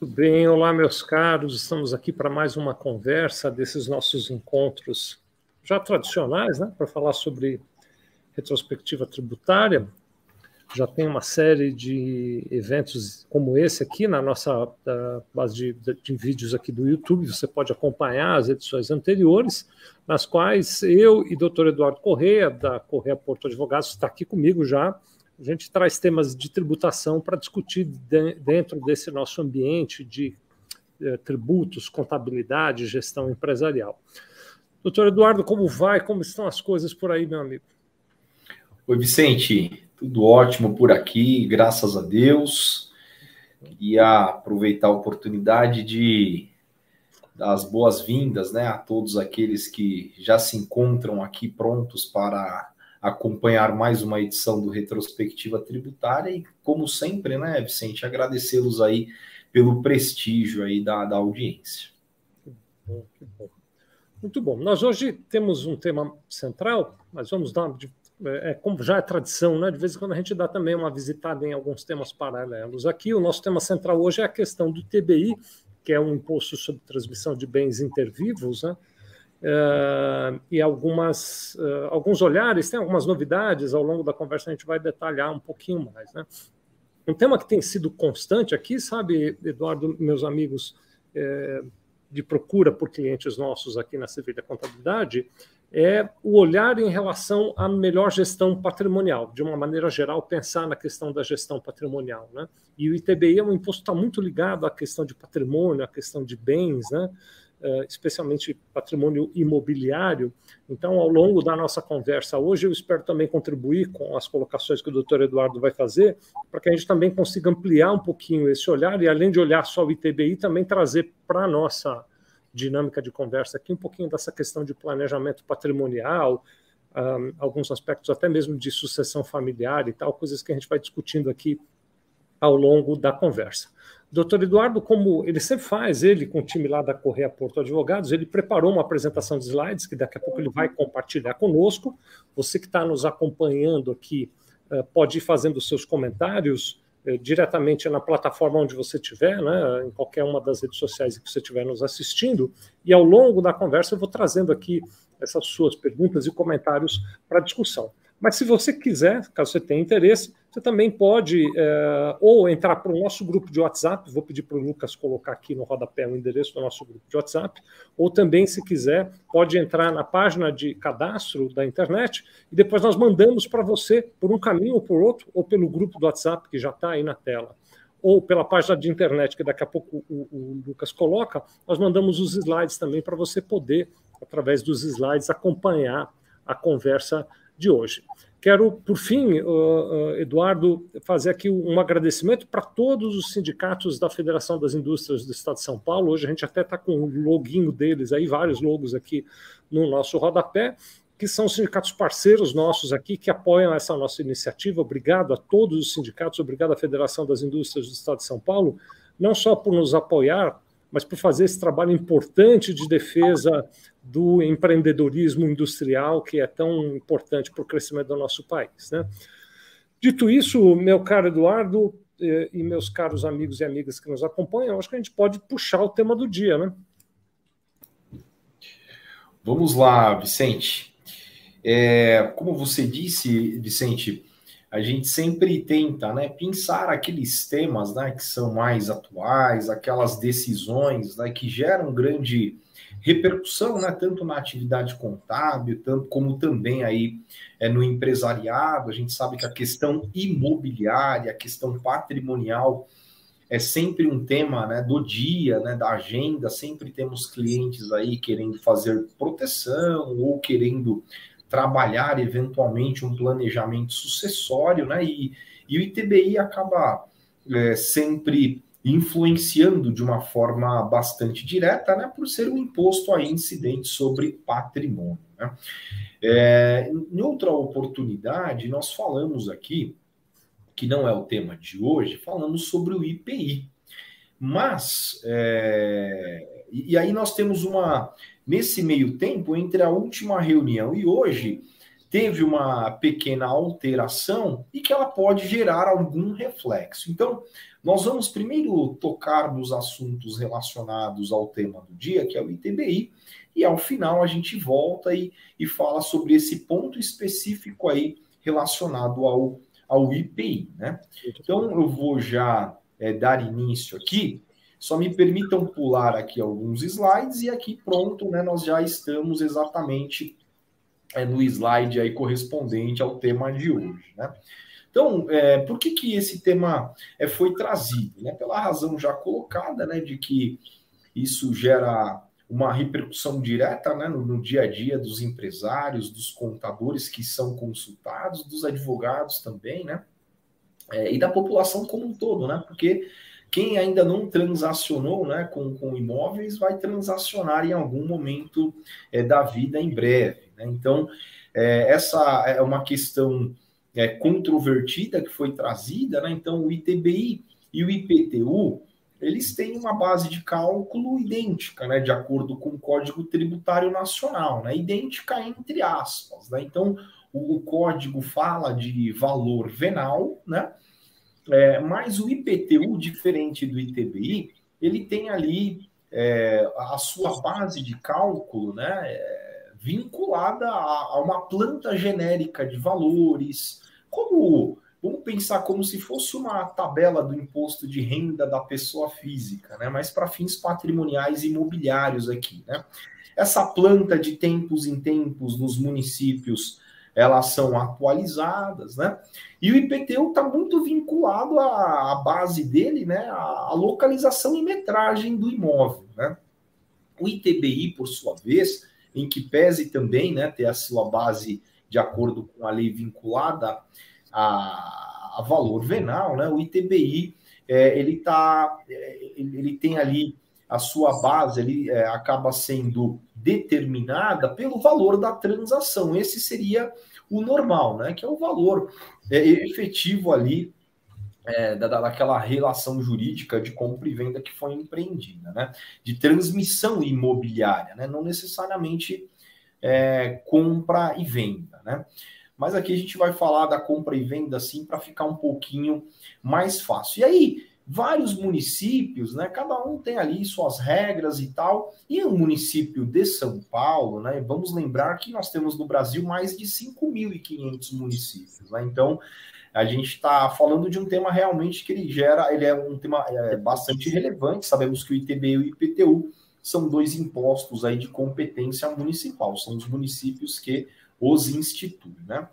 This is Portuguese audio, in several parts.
Tudo bem, olá meus caros, estamos aqui para mais uma conversa desses nossos encontros já tradicionais, né, para falar sobre retrospectiva tributária. Já tem uma série de eventos como esse aqui na nossa base de, de, de vídeos aqui do YouTube, você pode acompanhar as edições anteriores, nas quais eu e doutor Eduardo Correia, da Correia Porto Advogados, está aqui comigo já, a gente traz temas de tributação para discutir de, dentro desse nosso ambiente de eh, tributos, contabilidade, gestão empresarial. Doutor Eduardo, como vai? Como estão as coisas por aí, meu amigo? Oi, Vicente. Tudo ótimo por aqui, graças a Deus. E aproveitar a oportunidade de dar as boas-vindas né, a todos aqueles que já se encontram aqui prontos para acompanhar mais uma edição do Retrospectiva Tributária e, como sempre, né, Vicente, agradecê-los aí pelo prestígio aí da, da audiência. Que bom, que bom. Muito bom. Nós hoje temos um tema central, mas vamos dar, é, como já é tradição, né? De vez em quando a gente dá também uma visitada em alguns temas paralelos. Aqui, o nosso tema central hoje é a questão do TBI, que é um imposto sobre transmissão de bens intervivos, né? Uh, e algumas, uh, alguns olhares, tem algumas novidades, ao longo da conversa a gente vai detalhar um pouquinho mais. Né? Um tema que tem sido constante aqui, sabe, Eduardo, meus amigos, é, de procura por clientes nossos aqui na Sevilha Contabilidade, é o olhar em relação à melhor gestão patrimonial, de uma maneira geral, pensar na questão da gestão patrimonial. Né? E o ITBI é um imposto que está muito ligado à questão de patrimônio, à questão de bens, né? Eh, especialmente patrimônio imobiliário. Então, ao longo da nossa conversa hoje, eu espero também contribuir com as colocações que o doutor Eduardo vai fazer, para que a gente também consiga ampliar um pouquinho esse olhar e, além de olhar só o ITBI, também trazer para a nossa dinâmica de conversa aqui um pouquinho dessa questão de planejamento patrimonial, um, alguns aspectos até mesmo de sucessão familiar e tal, coisas que a gente vai discutindo aqui ao longo da conversa. Doutor Eduardo, como ele sempre faz, ele com o time lá da Correia Porto Advogados, ele preparou uma apresentação de slides que daqui a pouco ele vai compartilhar conosco. Você que está nos acompanhando aqui eh, pode ir fazendo os seus comentários eh, diretamente na plataforma onde você estiver, né, em qualquer uma das redes sociais que você estiver nos assistindo. E ao longo da conversa eu vou trazendo aqui essas suas perguntas e comentários para discussão. Mas se você quiser, caso você tenha interesse, você também pode é, ou entrar para o nosso grupo de WhatsApp, vou pedir para o Lucas colocar aqui no rodapé o endereço do nosso grupo de WhatsApp, ou também, se quiser, pode entrar na página de cadastro da internet e depois nós mandamos para você por um caminho ou por outro, ou pelo grupo do WhatsApp que já está aí na tela, ou pela página de internet que daqui a pouco o, o Lucas coloca, nós mandamos os slides também para você poder, através dos slides, acompanhar a conversa de hoje. Quero, por fim, Eduardo, fazer aqui um agradecimento para todos os sindicatos da Federação das Indústrias do Estado de São Paulo. Hoje a gente até está com o loginho deles aí, vários logos aqui no nosso rodapé, que são sindicatos parceiros nossos aqui que apoiam essa nossa iniciativa. Obrigado a todos os sindicatos, obrigado à Federação das Indústrias do Estado de São Paulo, não só por nos apoiar, mas por fazer esse trabalho importante de defesa do empreendedorismo industrial, que é tão importante para o crescimento do nosso país. Né? Dito isso, meu caro Eduardo eh, e meus caros amigos e amigas que nos acompanham, acho que a gente pode puxar o tema do dia, né? Vamos lá, Vicente. É, como você disse, Vicente, a gente sempre tenta né, pensar aqueles temas né, que são mais atuais, aquelas decisões né, que geram grande repercussão, né, tanto na atividade contábil, tanto como também aí é, no empresariado. A gente sabe que a questão imobiliária, a questão patrimonial é sempre um tema né, do dia, né, da agenda. Sempre temos clientes aí querendo fazer proteção ou querendo trabalhar eventualmente um planejamento sucessório, né? E, e o ITBI acaba é, sempre influenciando de uma forma bastante direta, né? Por ser um imposto aí incidente sobre patrimônio. Né? É, em outra oportunidade, nós falamos aqui, que não é o tema de hoje, falamos sobre o IPI. Mas, é, e aí nós temos uma Nesse meio tempo, entre a última reunião e hoje, teve uma pequena alteração e que ela pode gerar algum reflexo. Então, nós vamos primeiro tocar nos assuntos relacionados ao tema do dia, que é o ITBI, e ao final a gente volta e, e fala sobre esse ponto específico aí relacionado ao, ao IPI. Né? Então, eu vou já é, dar início aqui. Só me permitam pular aqui alguns slides e aqui pronto, né? Nós já estamos exatamente é, no slide aí correspondente ao tema de hoje, né? Então, é, por que, que esse tema é, foi trazido? Né? Pela razão já colocada, né, de que isso gera uma repercussão direta né, no, no, dia a dia dos empresários, dos contadores que são consultados, dos advogados também, né? É, e da população como um todo, né? Porque quem ainda não transacionou né, com, com imóveis vai transacionar em algum momento é, da vida em breve. Né? Então, é, essa é uma questão é, controvertida que foi trazida. Né? Então, o ITBI e o IPTU eles têm uma base de cálculo idêntica, né, de acordo com o Código Tributário Nacional, né, idêntica entre aspas. Né? Então, o, o, código fala de valor venal, né, é, mas o IPTU, diferente do ITBI, ele tem ali é, a sua base de cálculo, né, é, vinculada a, a uma planta genérica de valores, como Vamos pensar como se fosse uma tabela do imposto de renda da pessoa física, né? mas para fins patrimoniais imobiliários aqui. Né? Essa planta de tempos em tempos nos municípios elas são atualizadas, né? E o IPTU está muito vinculado à, à, base dele, né? A, localização e metragem do imóvel, né? O ITBI, por sua vez, em que pese também, né, ter a sua base de acordo com a lei vinculada a, a valor venal, né? O ITBI é, ele tá, é, ele tem ali a sua base, ele é, acaba sendo determinada pelo valor da transação. Esse seria o normal, né? Que é o valor é, efetivo ali é, da, daquela relação jurídica de compra e venda que foi empreendida, né? De transmissão imobiliária, né? Não necessariamente é, compra e venda, né? Mas aqui a gente vai falar da compra e venda assim para ficar um pouquinho mais fácil. E aí, vários municípios, né? Cada um tem ali suas regras e tal. E o município de São Paulo, né? Vamos lembrar que nós temos no Brasil mais de 5.500 municípios, né? Então, a gente está falando de um tema realmente que ele gera, ele é um tema é, bastante relevante. Sabemos que o ITB e o IPTU são dois impostos aí de competência municipal, são os municípios que os institui, né?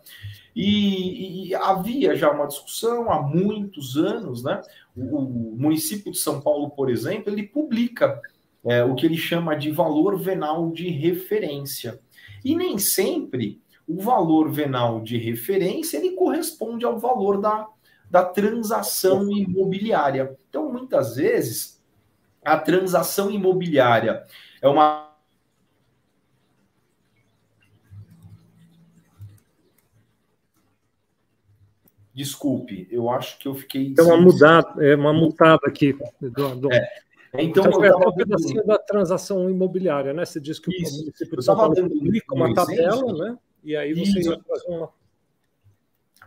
E, e, havia já uma discussão há muitos anos, né? O, o município de São Paulo, por exemplo, ele publica é, o que ele chama de valor venal de referência. E nem sempre o valor venal de referência ele corresponde ao valor da, da transação imobiliária. Então, muitas vezes, a transação imobiliária é uma Desculpe, eu acho que eu fiquei. É uma mudada, é uma mutada aqui. Do, do... É. Então, eu tava... um pedacinho da transação imobiliária, né? Você disse que Isso. o município de São Paulo publica uma tabela, né? E aí você Isso. ia trazer uma.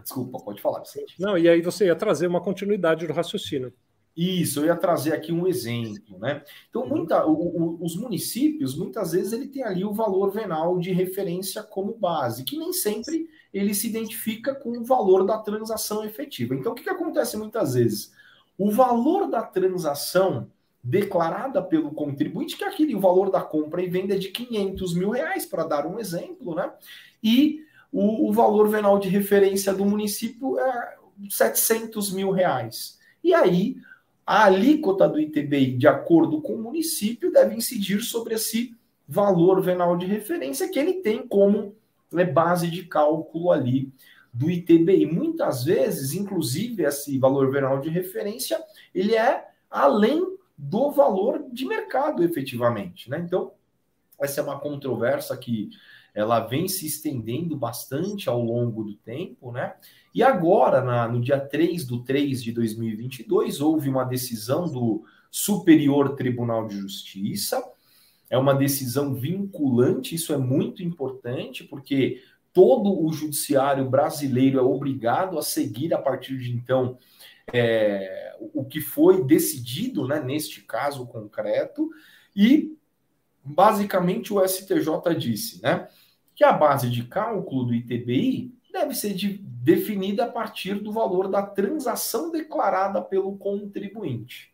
Desculpa, pode falar, Vicente. Não, e aí você ia trazer uma continuidade do raciocínio. Isso, eu ia trazer aqui um exemplo, né? Então, muita, o, o, os municípios, muitas vezes, ele tem ali o valor venal de referência como base, que nem sempre ele se identifica com o valor da transação efetiva. Então, o que, que acontece muitas vezes? O valor da transação declarada pelo contribuinte, que é aquele valor da compra e venda de 500 mil reais, para dar um exemplo, né? E o, o, valor venal de referência do município é 700 mil reais. E aí, a alíquota do ITBI, de acordo com o município, deve incidir sobre esse valor venal de referência que ele tem como é base de cálculo ali do ITBI. Muitas vezes, inclusive, esse valor venal de referência, ele é além do valor de mercado, efetivamente. Né? Então, essa é uma controvérsia que ela vem se estendendo bastante ao longo do tempo, né? E agora, na, no dia 3 do 3 de 2022, houve uma decisão do Superior Tribunal de Justiça, é uma decisão vinculante, isso é muito importante, porque todo o judiciário brasileiro é obrigado a seguir a partir de então é, o que foi decidido né, neste caso concreto, e basicamente o STJ disse né, que a base de cálculo do ITBI deve ser de, definida a partir do valor da transação declarada pelo contribuinte.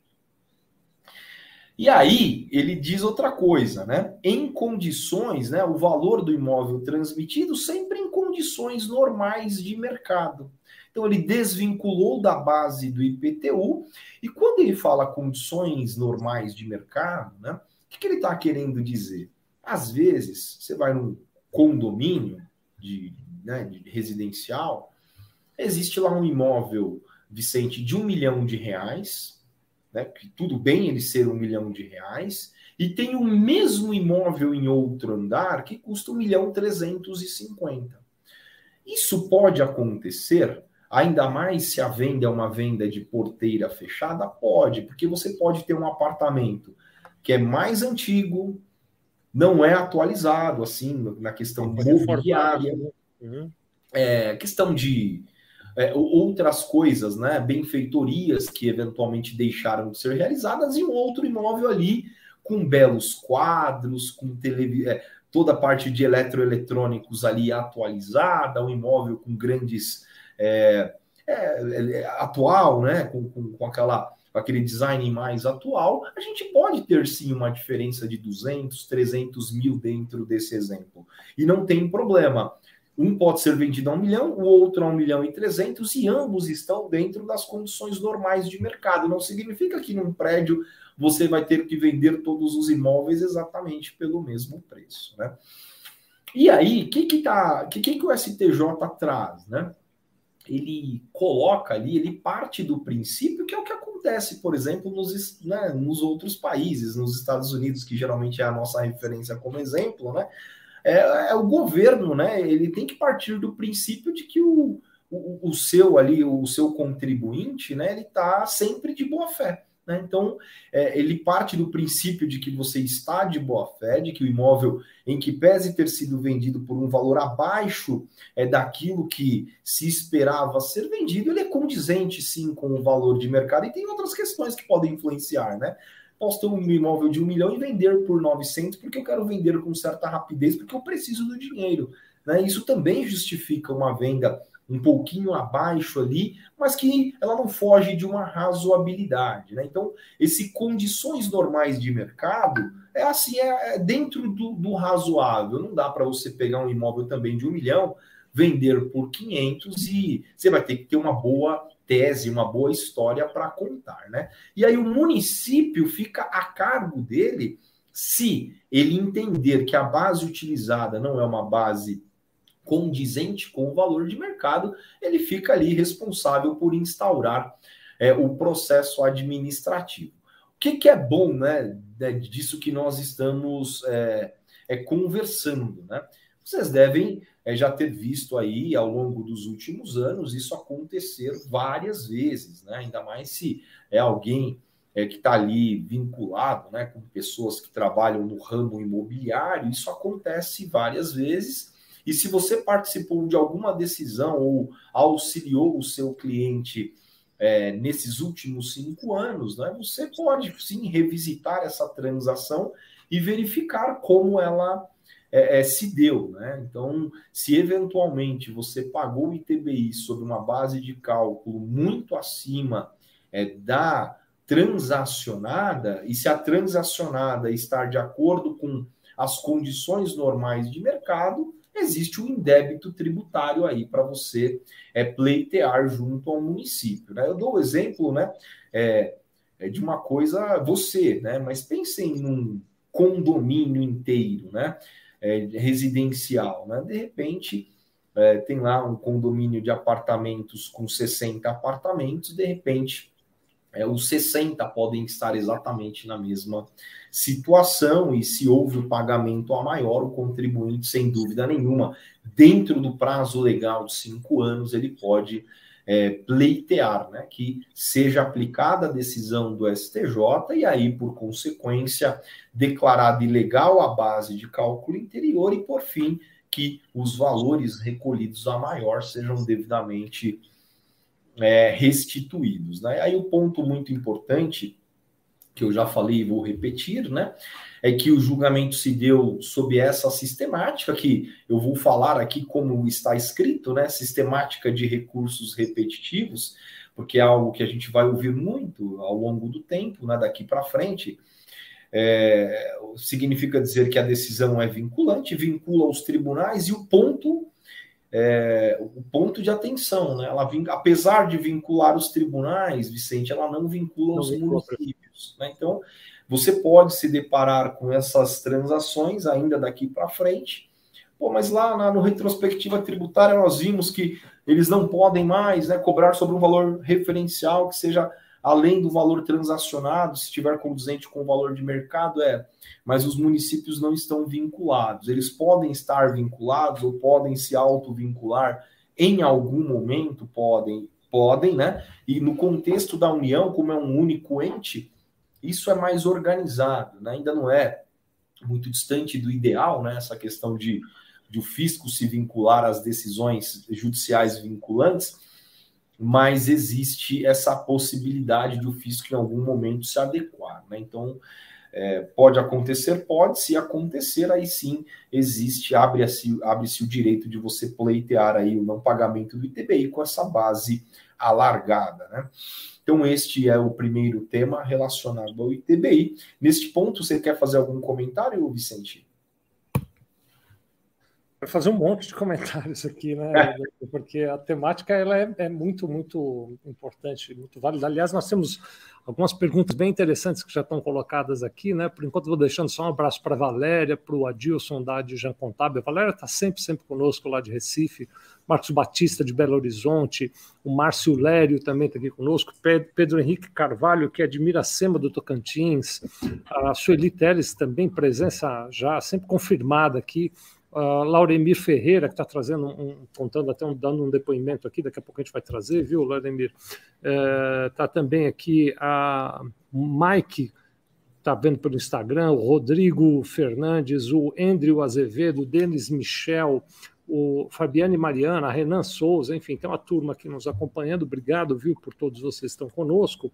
E aí ele diz outra coisa, né? Em condições, né, o valor do imóvel transmitido sempre em condições normais de mercado. Então ele desvinculou da base do IPTU e quando ele fala condições normais de mercado, né? Que, que ele está querendo dizer? Às vezes você vai num condomínio de, né, de residencial, existe lá um imóvel, Vicente, de um milhão de reais né? Que tudo bem ele ser um milhão de reais, e tem o mesmo imóvel em outro andar que custa um milhão trezentos e cinquenta. Isso pode acontecer, ainda mais se a venda é uma venda de porteira fechada? Pode, porque você pode ter um apartamento que é mais antigo, não é atualizado, assim, na questão mobiliária, né? uhum. é, questão de é, outras coisas, né, benfeitorias que eventualmente deixaram de ser realizadas e um outro imóvel ali com belos quadros, com televisão, é, toda a parte de eletroeletrônicos ali atualizada, um imóvel com grandes é, é, é atual, né, com, com, com aquela aquele design mais atual, a gente pode ter sim uma diferença de 200, 300 mil dentro desse exemplo. E não tem problema. Um pode ser vendido a um milhão, o outro a um milhão e trezentos, e ambos estão dentro das condições normais de mercado. Não significa que num prédio você vai ter que vender todos os imóveis exatamente pelo mesmo preço, né? E aí, o que que, tá, que, que o STJ traz, né? Ele coloca ali, ele parte do princípio que é o que acontece, por exemplo, nos, né, nos outros países, nos Estados Unidos, que geralmente é a nossa referência como exemplo, né? é, é, o governo, né? Ele tem que partir do princípio de que o, o, o seu ali, o seu contribuinte, né? Ele está sempre de boa fé. Né? Então, é, ele parte do princípio de que você está de boa fé, de que o imóvel, em que pese ter sido vendido por um valor abaixo é, daquilo que se esperava ser vendido, ele é condizente sim com o valor de mercado e tem outras questões que podem influenciar, né? posso ter um imóvel de um milhão e vender por 900 porque eu quero vender com certa rapidez, porque eu preciso do dinheiro. Né? Isso também justifica uma venda um pouquinho abaixo ali, mas que ela não foge de uma razoabilidade. Né? Então, esse condições normais de mercado é assim, é, é dentro do, do razoável. Não dá para você pegar um imóvel também de um milhão, vender por 500 e você vai ter que ter uma boa tese, uma boa história para contar, né? E aí o município fica a cargo dele se ele entender que a base utilizada não é uma base condizente com o valor de mercado, ele fica ali responsável por instaurar é, o processo administrativo. O que, que é bom, né, disso que nós estamos é, é conversando, né? Vocês devem é, já ter visto aí ao longo dos últimos anos isso acontecer várias vezes, né? Ainda mais se é alguém é, que está ali vinculado, né, com pessoas que trabalham no ramo imobiliário, isso acontece várias vezes. E se você participou de alguma decisão ou auxiliou o seu cliente é, nesses últimos cinco anos, né, você pode sim revisitar essa transação e verificar como ela é, é, se deu. Né? Então, se eventualmente você pagou o ITBI sobre uma base de cálculo muito acima é, da transacionada, e se a transacionada estar de acordo com as condições normais de mercado, existe um indébito tributário aí para você é, pleitear junto ao município. Né? Eu dou o exemplo né, é, é de uma coisa, você, né? mas pensem num condomínio inteiro, né? é, residencial. Né? De repente, é, tem lá um condomínio de apartamentos com 60 apartamentos, de repente, é, os 60 podem estar exatamente na mesma situação, e se houve o pagamento a maior, o contribuinte, sem dúvida nenhuma, dentro do prazo legal de cinco anos, ele pode é, pleitear, né, que seja aplicada a decisão do STJ e aí, por consequência, declarada ilegal a base de cálculo interior e, por fim, que os valores recolhidos a maior sejam devidamente é, restituídos. Né? Aí o ponto muito importante, que eu já falei e vou repetir, né? É que o julgamento se deu sob essa sistemática, que eu vou falar aqui como está escrito, né? Sistemática de recursos repetitivos, porque é algo que a gente vai ouvir muito ao longo do tempo, né? Daqui para frente. É, significa dizer que a decisão é vinculante, vincula os tribunais e o ponto é, o ponto de atenção, né? Ela apesar de vincular os tribunais, Vicente, ela não vincula não os vincula. municípios. Né? Então, você pode se deparar com essas transações ainda daqui para frente. Pô, mas lá na, no retrospectiva tributária nós vimos que eles não podem mais né, cobrar sobre um valor referencial que seja além do valor transacionado, se estiver conduzente com o valor de mercado, é. Mas os municípios não estão vinculados. Eles podem estar vinculados ou podem se auto-vincular em algum momento, podem, podem, né? E no contexto da União, como é um único ente, isso é mais organizado, né? Ainda não é muito distante do ideal, né? Essa questão de, de o fisco se vincular às decisões judiciais vinculantes, mas existe essa possibilidade do fisco em algum momento se adequar. Né? Então, é, pode acontecer, pode, se acontecer, aí sim existe, abre-se abre o direito de você pleitear aí o não pagamento do ITBI com essa base alargada. Né? Então, este é o primeiro tema relacionado ao ITBI. Neste ponto, você quer fazer algum comentário, Vicente? Vai fazer um monte de comentários aqui, né? Porque a temática ela é, é, muito, muito importante, muito válida. Aliás, nós temos algumas perguntas bem interessantes que já estão colocadas aqui, né? Por enquanto, vou deixando só um abraço para a Valéria, para o Adilson da Adjan Contábil. A Valéria está sempre, sempre conosco lá de Recife. Marcos Batista de Belo Horizonte, o Márcio Lério também está aqui conosco, Pedro Henrique Carvalho, que é de Miracema do Tocantins, a Sueli Teles também, presença já sempre confirmada aqui, Uh, Lauremir Ferreira, que está trazendo um, contando até um, dando um depoimento aqui, daqui a pouco a gente vai trazer, viu, Lauremir? Está uh, também aqui a Mike, está vendo pelo Instagram, o Rodrigo Fernandes, o Andrew Azevedo, o Denis Michel, o Fabiane Mariana, Renan Souza, enfim, tem uma turma aqui nos acompanhando. Obrigado, viu, por todos vocês que estão conosco.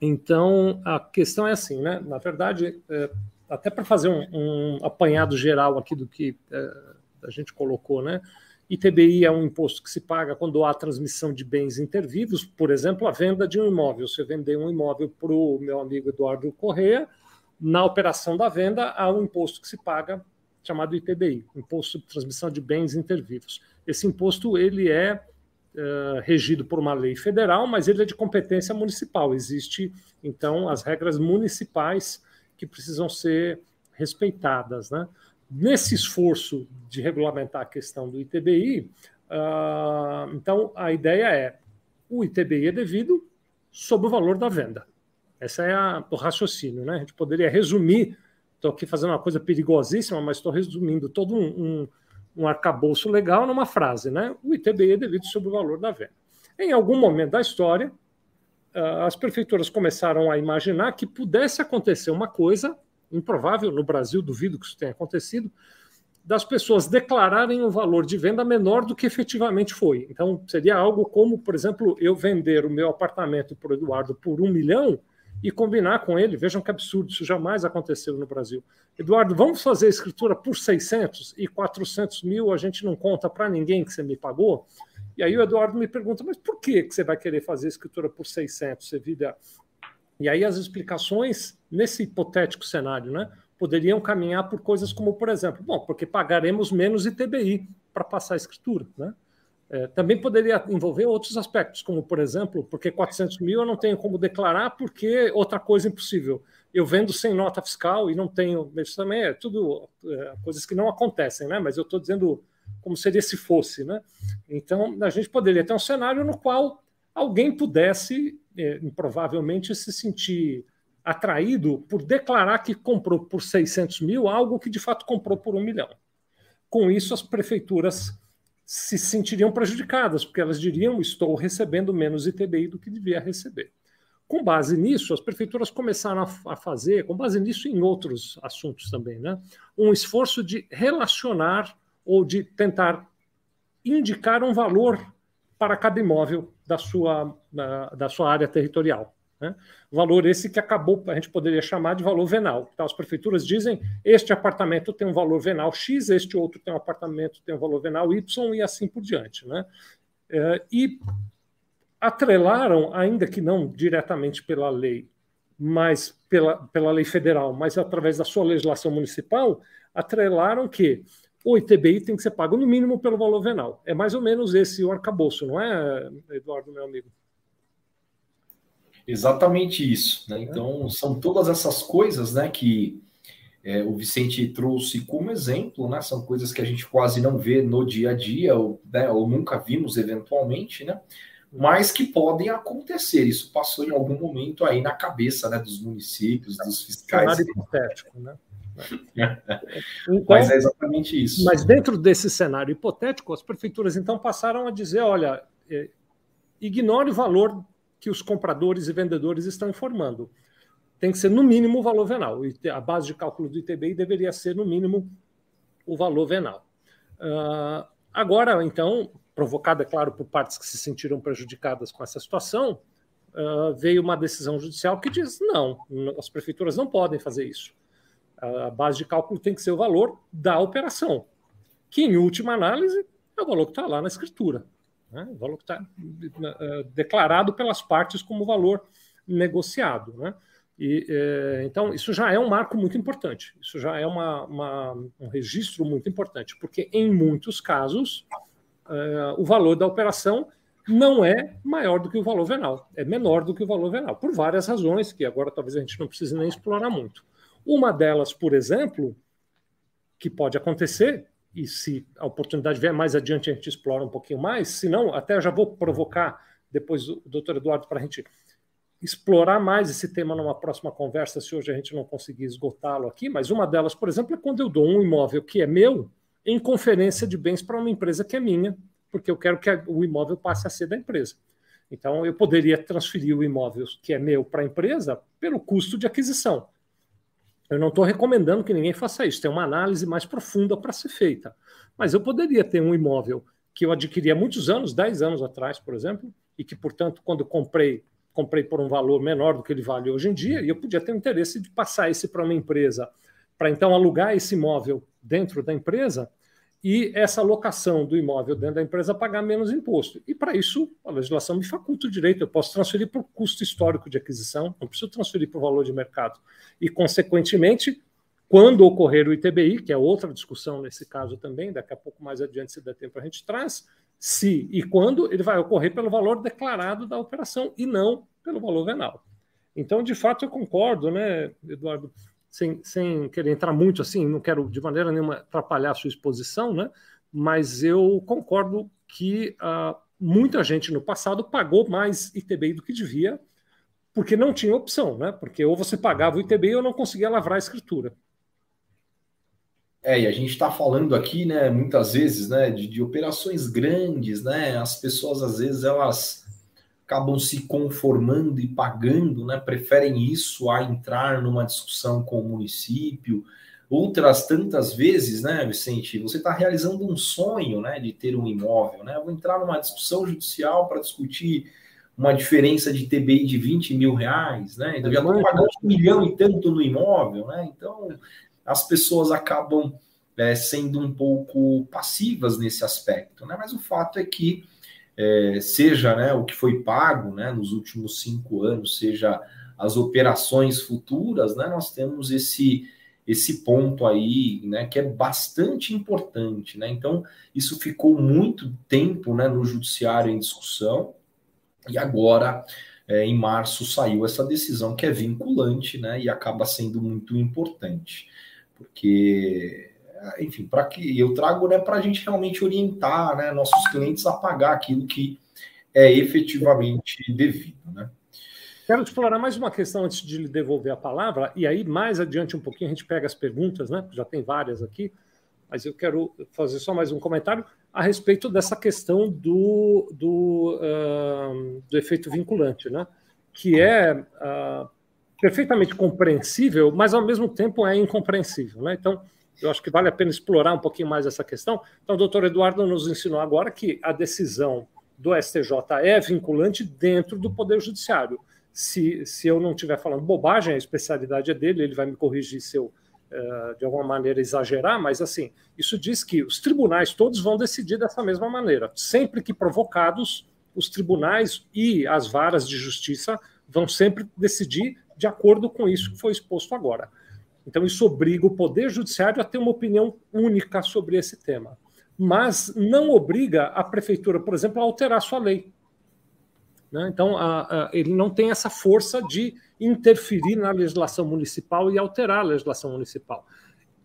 Então, a questão é assim, né? Na verdade, é, até para fazer um, um, apanhado geral aqui do que é, a gente colocou, né? ITBI é um imposto que se paga quando há transmissão de bens intervivos, por exemplo, a venda de um imóvel. Se eu vender um imóvel para o meu amigo Eduardo Correia, na operação da venda há um imposto que se paga chamado ITBI, Imposto de Transmissão de Bens Intervivos. Esse imposto ele é Uh, regido por uma lei federal, mas ele é de competência municipal. Existe, então, as regras municipais que precisam ser respeitadas. Né? Nesse esforço de regulamentar a questão do ITBI, uh, ah, então a ideia é o ITBI é devido sobre o valor da venda. Essa é a, o raciocínio. Né? A gente poderia resumir, estou aqui fazendo uma coisa perigosíssima, mas estou resumindo todo um, um, um arcabouço legal numa frase. Né? O ITBI é devido sobre o valor da venda. Em algum momento da história, as prefeituras começaram a imaginar que pudesse acontecer uma coisa improvável no Brasil, duvido que isso tenha acontecido, das pessoas declararem um valor de venda menor do que efetivamente foi. Então, seria algo como, por exemplo, eu vender o meu apartamento para o Eduardo por um milhão e combinar com ele. Vejam que absurdo, isso jamais aconteceu no Brasil. Eduardo, vamos fazer a escritura por 600 e 400 mil a gente não conta para ninguém que você me pagou? E aí o Eduardo me pergunta, mas por que, que você vai querer fazer escritura por 600, Sevilla? E aí as explicações, nesse hipotético cenário, né, poderiam caminhar por coisas como, por exemplo, bom, porque pagaremos menos ITBI para passar a escritura, né? É, também poderia envolver outros aspectos, como, por exemplo, porque 400 mil eu não tenho como declarar, porque outra coisa impossível. Eu vendo sem nota fiscal e não tenho. Isso também é tudo é, coisas que não acontecem, né? Mas eu estou dizendo como seria se fosse, né? Então, a gente poderia ter um cenário no qual alguém pudesse, é, provavelmente, se sentir atraído por declarar que comprou por 600 mil algo que de fato comprou por um milhão. Com isso, as prefeituras se sentiriam prejudicadas, porque elas diriam: estou recebendo menos ITBI do que devia receber. com base nisso, as prefeituras começaram a, fazer, com base nisso em outros assuntos também, né, um esforço de relacionar ou de tentar indicar um valor para cada imóvel da sua, da, sua área territorial. Né? Valor esse que acabou, a gente poderia chamar de valor venal. Então, as prefeituras dizem este apartamento tem um valor venal X, este outro tem um apartamento tem um valor venal Y e assim por diante. Né? É, e atrelaram, ainda que não diretamente pela lei, mas pela, pela lei federal, mas através da sua legislação municipal, atrelaram que o ITBI tem que ser pago no mínimo pelo valor venal. É mais ou menos esse o arcabouço, não é, Eduardo, meu amigo? Exatamente isso. Né? Então, são todas essas coisas né, que é, o Vicente trouxe como exemplo, né? São coisas que a gente quase não vê no dia a dia, ou, né, ou nunca vimos eventualmente, né? Mas que podem acontecer. Isso passou em algum momento aí na cabeça né, dos municípios, dos fiscais. Cenário hipotético, né? Então, mas é exatamente isso. Mas dentro desse cenário hipotético, as prefeituras então passaram a dizer: olha, é, ignore o valor que os compradores e vendedores estão informando. Tem que ser, no mínimo, o valor venal. A base de cálculo do ITBI deveria ser, no mínimo, o valor venal. Uh, agora, então, provocada, é claro, por partes que se sentiram prejudicadas com essa situação, uh, veio uma decisão judicial que diz: não, as prefeituras não podem fazer isso. A base de cálculo tem que ser o valor da operação, que, em última análise, é o valor que está lá na escritura né? o valor que está uh, declarado pelas partes como valor negociado. Né? E, uh, então, isso já é um marco muito importante, isso já é uma, uma, um registro muito importante, porque em muitos casos uh, o valor da operação não é maior do que o valor venal, é menor do que o valor venal, por várias razões que agora talvez a gente não precise nem explorar muito. Uma delas, por exemplo, que pode acontecer e se a oportunidade vier mais adiante, a gente explora um pouquinho mais. Se não, até já vou provocar depois o doutor Eduardo para a gente explorar mais esse tema numa próxima conversa, se hoje a gente não conseguir esgotá-lo aqui. Mas uma delas, por exemplo, é quando eu dou um imóvel que é meu em conferência de bens para uma empresa que é minha, porque eu quero que o imóvel passe a ser da empresa. Então, eu poderia transferir o imóvel que é meu para a empresa pelo custo de aquisição. Eu não estou recomendando que ninguém faça isso, tem uma análise mais profunda para ser feita. Mas eu poderia ter um imóvel que eu adquiri há muitos anos, 10 anos atrás, por exemplo, e que, portanto, quando comprei, comprei por um valor menor do que ele vale hoje em dia, e eu podia ter o interesse de passar esse para uma empresa, para então alugar esse imóvel dentro da empresa e essa locação do imóvel dentro da empresa pagar menos imposto. E para isso, a legislação me faculta o direito, eu posso transferir para o custo histórico de aquisição, não preciso transferir para o valor de mercado. E, consequentemente, quando ocorrer o ITBI, que é outra discussão nesse caso também, daqui a pouco mais adiante, se der tempo, a gente traz, se e quando ele vai ocorrer pelo valor declarado da operação e não pelo valor venal. Então, de fato, eu concordo, né, Eduardo? Sem, sem querer entrar muito assim, não quero de maneira nenhuma atrapalhar a sua exposição, né? mas eu concordo que uh, muita gente no passado pagou mais ITBI do que devia, porque não tinha opção, né? porque ou você pagava o ITBI ou não conseguia lavrar a escritura. É, e a gente está falando aqui, né, muitas vezes, né, de, de operações grandes, né? As pessoas às vezes elas acabam se conformando e pagando, né? preferem isso a entrar numa discussão com o município. Outras tantas vezes, né, Vicente, você está realizando um sonho né, de ter um imóvel. Né? vou entrar numa discussão judicial para discutir uma diferença de TBI de 20 mil reais, né? Então já estou pagando um milhão e tanto no imóvel, né? Então as pessoas acabam é, sendo um pouco passivas nesse aspecto, né? Mas o fato é que é, seja né, o que foi pago né, nos últimos cinco anos, seja as operações futuras, né, nós temos esse esse ponto aí, né, que é bastante importante, né? Então, isso ficou muito tempo, né, no judiciário em discussão e agora, é, em março, saiu essa decisão que é vinculante, né, e acaba sendo muito importante, porque enfim, para que eu trago né, para a gente realmente orientar né, nossos clientes a pagar aquilo que é efetivamente devido. Né? Quero explorar mais uma questão antes de lhe devolver a palavra, e aí mais adiante um pouquinho a gente pega as perguntas, né? Já tem várias aqui, mas eu quero fazer só mais um comentário a respeito dessa questão do, do, uh, do efeito vinculante, né? que é uh, perfeitamente compreensível, mas ao mesmo tempo é incompreensível. Né? Então, eu acho que vale a pena explorar um pouquinho mais essa questão. Então, o doutor Eduardo nos ensinou agora que a decisão do STJ é vinculante dentro do Poder Judiciário. Se, se eu não estiver falando bobagem, a especialidade é dele, ele vai me corrigir se eu, uh, de alguma maneira, exagerar, mas assim, isso diz que os tribunais todos vão decidir dessa mesma maneira. Sempre que provocados, os tribunais e as varas de justiça vão sempre decidir de acordo com isso que foi exposto agora. Então, isso obriga o Poder Judiciário a ter uma opinião única sobre esse tema. Mas não obriga a Prefeitura, por exemplo, a alterar sua lei. Né? Então, a, a, ele não tem essa força de interferir na legislação municipal e alterar a legislação municipal.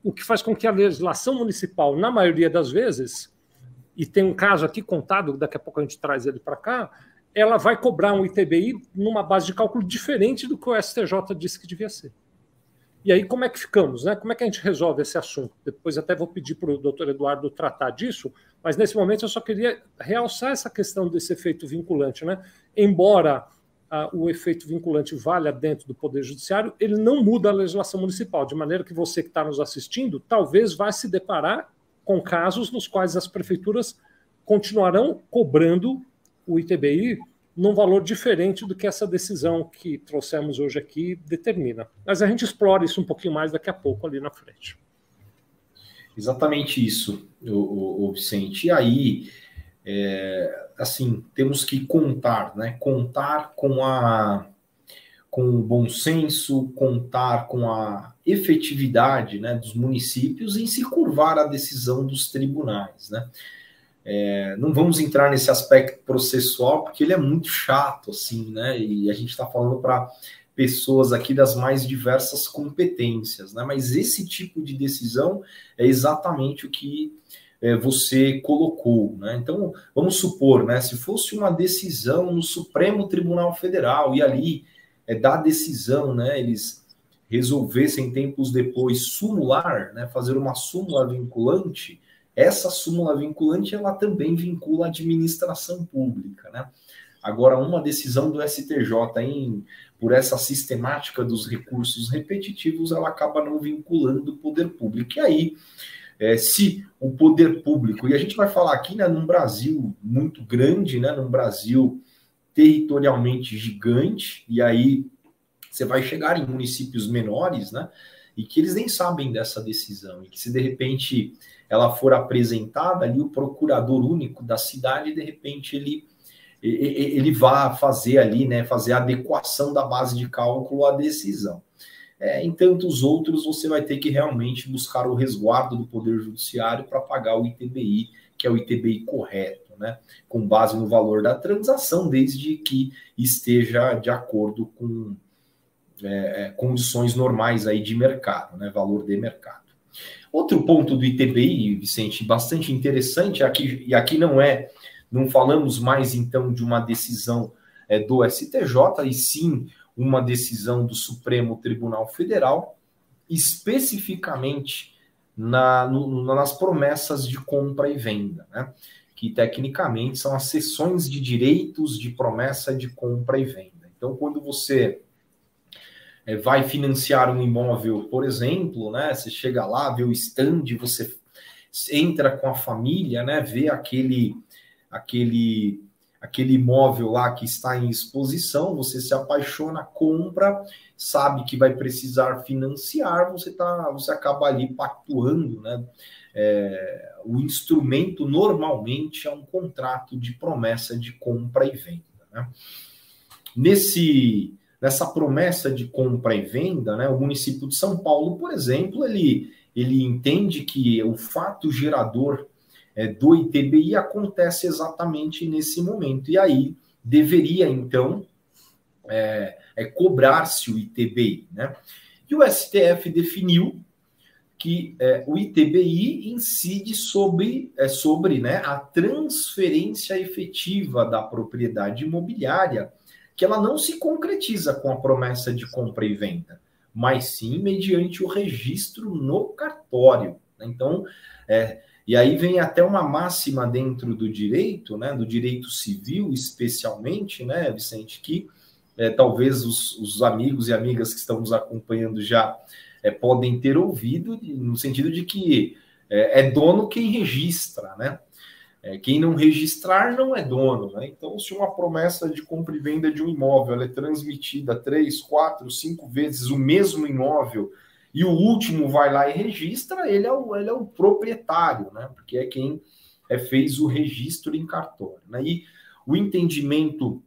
O que faz com que a legislação municipal, na maioria das vezes, e tem um caso aqui contado, daqui a pouco a gente traz ele para cá, ela vai cobrar um ITBI numa base de cálculo diferente do que o STJ disse que devia ser. E aí, como é que ficamos? Né? Como é que a gente resolve esse assunto? Depois até vou pedir para o doutor Eduardo tratar disso, mas nesse momento eu só queria realçar essa questão desse efeito vinculante. Né? Embora ah, o efeito vinculante valha dentro do Poder Judiciário, ele não muda a legislação municipal, de maneira que você que está nos assistindo talvez vá se deparar com casos nos quais as prefeituras continuarão cobrando o ITBI num valor diferente do que essa decisão que trouxemos hoje aqui determina. Mas a gente explora isso um pouquinho mais daqui a pouco ali na frente. Exatamente isso, o, o, Vicente. E aí, é, assim, temos que contar, né? Contar com a com o bom senso, contar com a efetividade né, dos municípios em se curvar à decisão dos tribunais, né? É, não vamos entrar nesse aspecto processual, porque ele é muito chato, assim, né? E a gente está falando para pessoas aqui das mais diversas competências, né? Mas esse tipo de decisão é exatamente o que é, você colocou, né? Então, vamos supor, né? Se fosse uma decisão no Supremo Tribunal Federal e ali é, da decisão, né? Eles resolvessem tempos depois sumular, né? Fazer uma súmula vinculante essa súmula vinculante ela também vincula a administração pública, né? Agora, uma decisão do STJ em, por essa sistemática dos recursos repetitivos, ela acaba não vinculando o poder público. E aí, é, se o poder público, e a gente vai falar aqui né, num Brasil muito grande, né, num Brasil territorialmente gigante, e aí você vai chegar em municípios menores, né, e que eles nem sabem dessa decisão, e que se de repente ela for apresentada ali, o procurador único da cidade, de repente, ele, ele vai fazer ali, né, fazer a adequação da base de cálculo à decisão. É, em tantos outros, você vai ter que realmente buscar o resguardo do Poder Judiciário para pagar o ITBI, que é o ITBI correto, né, com base no valor da transação, desde que esteja de acordo com é, é condições normais aí de mercado, né, valor de mercado. Outro ponto do ITBI, Vicente, bastante interessante, aqui, e aqui não é, não falamos mais então de uma decisão é, do STJ, e sim uma decisão do Supremo Tribunal Federal, especificamente na, no, nas promessas de compra e venda, né? que tecnicamente são as sessões de direitos de promessa de compra e venda. Então, quando você é, vai financiar um imóvel, por exemplo, né? Você chega lá, vê o stand, você entra com a família, né? Vê aquele aquele aquele imóvel lá que está em exposição, você se apaixona, compra, sabe que vai precisar financiar, você tá, você acaba ali pactuando, né? É, o instrumento normalmente é um contrato de promessa de compra e venda. Né? Nesse nessa promessa de compra e venda, né, o município de São Paulo, por exemplo, ele, ele entende que o fato gerador é, do ITBI acontece exatamente nesse momento. E aí deveria, então, é, é cobrar-se o ITBI. Né? E o STF definiu que é, o ITBI incide sobre, é, sobre né, a transferência efetiva da propriedade imobiliária que ela não se concretiza com a promessa de compra e venda, mas sim mediante o registro no cartório. Né? Então, é, e aí vem até uma máxima dentro do direito, né, do direito civil especialmente, né, Vicente, que é, talvez os, os, amigos e amigas que estão nos acompanhando já é, podem ter ouvido, no sentido de que é, é dono quem registra, né? É, quem não registrar não é dono, né? Então, se uma promessa de compra e venda de um imóvel é transmitida três, quatro, cinco vezes o mesmo imóvel e o último vai lá e registra, ele é o, ele é o proprietário, né? Porque é quem é, fez o registro em cartório. Né? E o entendimento,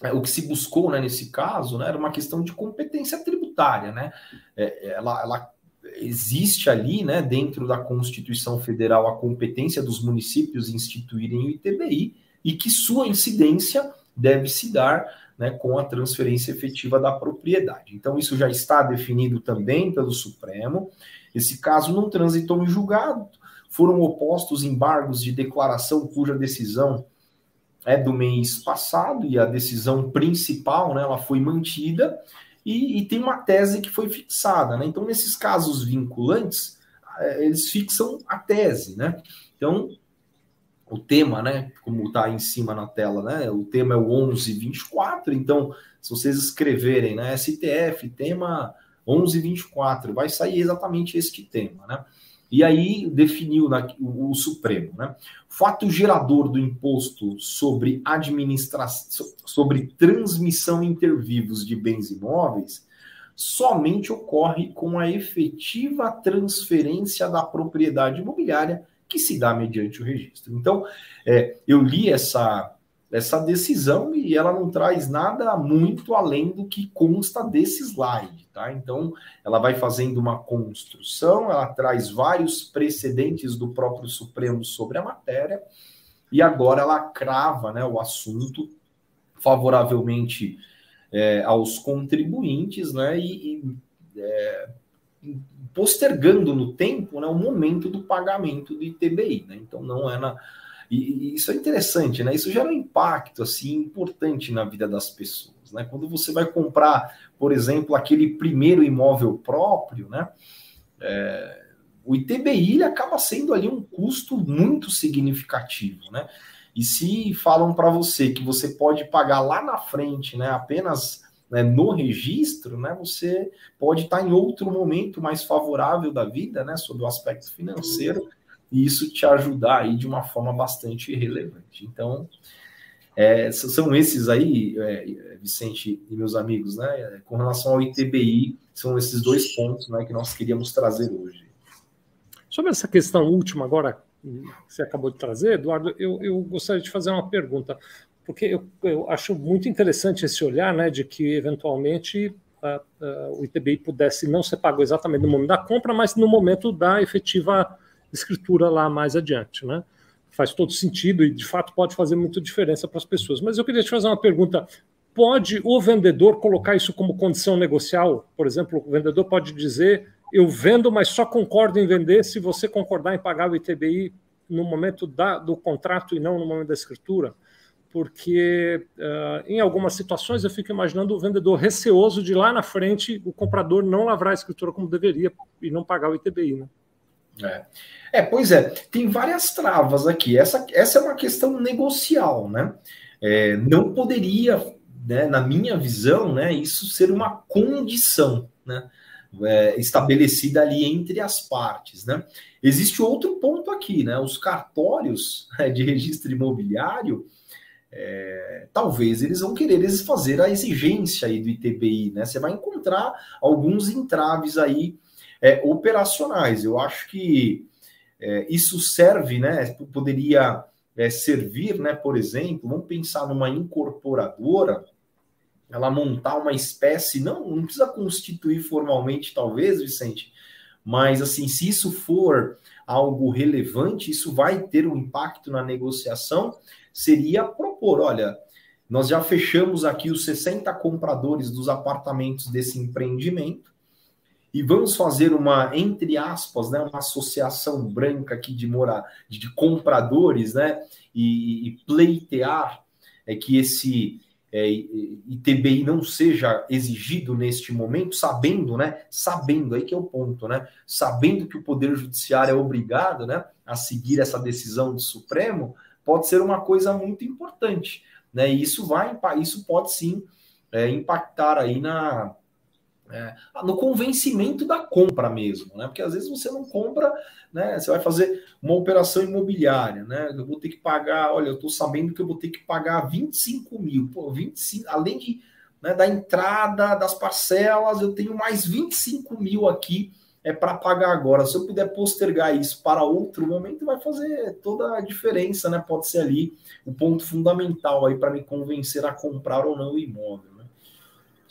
é, o que se buscou né, nesse caso, né, era uma questão de competência tributária, né? É, ela, ela existe ali, né, dentro da Constituição Federal, a competência dos municípios instituírem o ITBI e que sua incidência deve se dar né, com a transferência efetiva da propriedade. Então, isso já está definido também pelo Supremo. Esse caso não transitou em julgado, foram opostos embargos de declaração cuja decisão é do mês passado e a decisão principal, né, ela foi mantida e, e tem uma tese que foi fixada, né? Então, nesses casos vinculantes, é, eles fixam a tese, né? Então, o tema, né, como está em cima na tela, né, o tema é o 1124, então, se vocês escreverem, né, STF, tema 1124, vai sair exatamente este tema, né? E aí definiu na, o, o, Supremo, né? Fato gerador do imposto sobre administração, sobre transmissão intervivos de bens imóveis somente ocorre com a efetiva transferência da propriedade imobiliária que se dá mediante o registro. Então, é, eu li essa essa decisão e ela não traz nada muito além do que consta desse slide, tá? Então, ela vai fazendo uma construção, ela traz vários precedentes do próprio Supremo sobre a matéria e agora ela crava, né, o assunto favoravelmente é, aos contribuintes, né, e, e é, postergando no tempo, né, o momento do pagamento do ITBI, né? Então, não é na e, e, isso é interessante, né? Isso gera um impacto assim importante na vida das pessoas, né? Quando você vai comprar, por exemplo, aquele primeiro imóvel próprio, né? É, o ITBI acaba sendo ali um custo muito significativo, né? E se falam para você que você pode pagar lá na frente, né? Apenas né, no registro, né? Você pode estar em outro momento mais favorável da vida, né? Sob o aspecto financeiro e isso te ajudar aí de uma forma bastante relevante. Então, é, são esses aí, é, Vicente e meus amigos, né? Com relação ao ITBI, são esses dois pontos né, que nós queríamos trazer hoje. Sobre essa questão última agora que você acabou de trazer, Eduardo, eu, eu gostaria de fazer uma pergunta, porque eu, eu acho muito interessante esse olhar, né, de que eventualmente uh, uh, o ITBI pudesse não ser pago exatamente no momento da compra, mas no momento da efetiva escritura lá mais adiante, né? Faz todo sentido e de fato pode fazer muita diferença para as pessoas. Mas eu queria te fazer uma pergunta: pode o vendedor colocar isso como condição negocial? Por exemplo, o vendedor pode dizer: eu vendo, mas só concordo em vender se você concordar em pagar o ITBI no momento da, do contrato e não no momento da escritura? porque uh, em algumas situações eu fico imaginando o vendedor receoso de lá na frente o comprador não lavrar a escritura como deveria e não pagar o ITBI, né? É. é, pois é, tem várias travas aqui. Essa, essa é uma questão negocial, né? É, não poderia, né, na minha visão, né, isso ser uma condição, né? É, estabelecida ali entre as partes, né? Existe outro ponto aqui, né? Os cartórios né, de registro imobiliário, é, talvez eles vão querer fazer a exigência aí do ITBI, né? Você vai encontrar alguns entraves aí é, operacionais. Eu acho que é, isso serve, né? Poderia é, servir, né? Por exemplo, vamos pensar numa incorporadora, ela montar uma espécie, não, não precisa constituir formalmente, talvez, Vicente, mas assim, se isso for algo relevante, isso vai ter um impacto na negociação, seria propor, olha, nós já fechamos aqui os 60 compradores dos apartamentos desse empreendimento, e vamos fazer uma, entre aspas, né, uma associação branca aqui de, mora, de compradores, né, e, e pleitear é, que esse é, ITBI não seja exigido neste momento, sabendo, né, sabendo, aí que é o ponto, né, sabendo que o Poder Judiciário é obrigado, né, a seguir essa decisão do Supremo, pode ser uma coisa muito importante, né, e isso vai, isso pode sim é, impactar aí na, é, no convencimento da compra mesmo, né? Porque às vezes você não compra, né? Você vai fazer uma operação imobiliária, né? Eu vou ter que pagar, olha, eu estou sabendo que eu vou ter que pagar 25 mil, pô, 25, além de, né, da entrada, das parcelas, eu tenho mais 25 mil aqui é para pagar agora. Se eu puder postergar isso para outro momento, vai fazer toda a diferença, né? Pode ser ali o ponto fundamental aí para me convencer a comprar ou não o imóvel.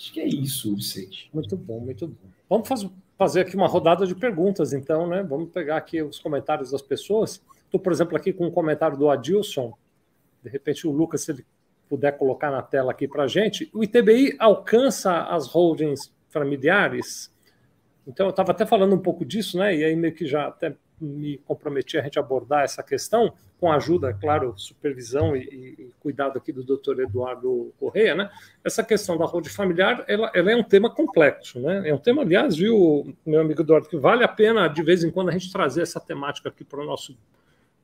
Acho que é isso, Vicente. Muito bom, muito bom. Vamos faz, fazer aqui uma rodada de perguntas, então, né? Vamos pegar aqui os comentários das pessoas. Estou, por exemplo, aqui com um comentário do Adilson. De repente, o Lucas, se ele puder colocar na tela aqui para a gente. O ITBI alcança as holdings familiares? Então, eu estava até falando um pouco disso, né? E aí meio que já até me comprometi a gente abordar essa questão, com a ajuda, claro, supervisão e, e cuidado aqui do doutor Eduardo Correia, né? Essa questão da roda familiar, ela, ela, é um tema complexo, né? É um tema, aliás, viu, meu amigo Eduardo, que vale a pena, de vez em quando, a gente trazer essa temática aqui para nosso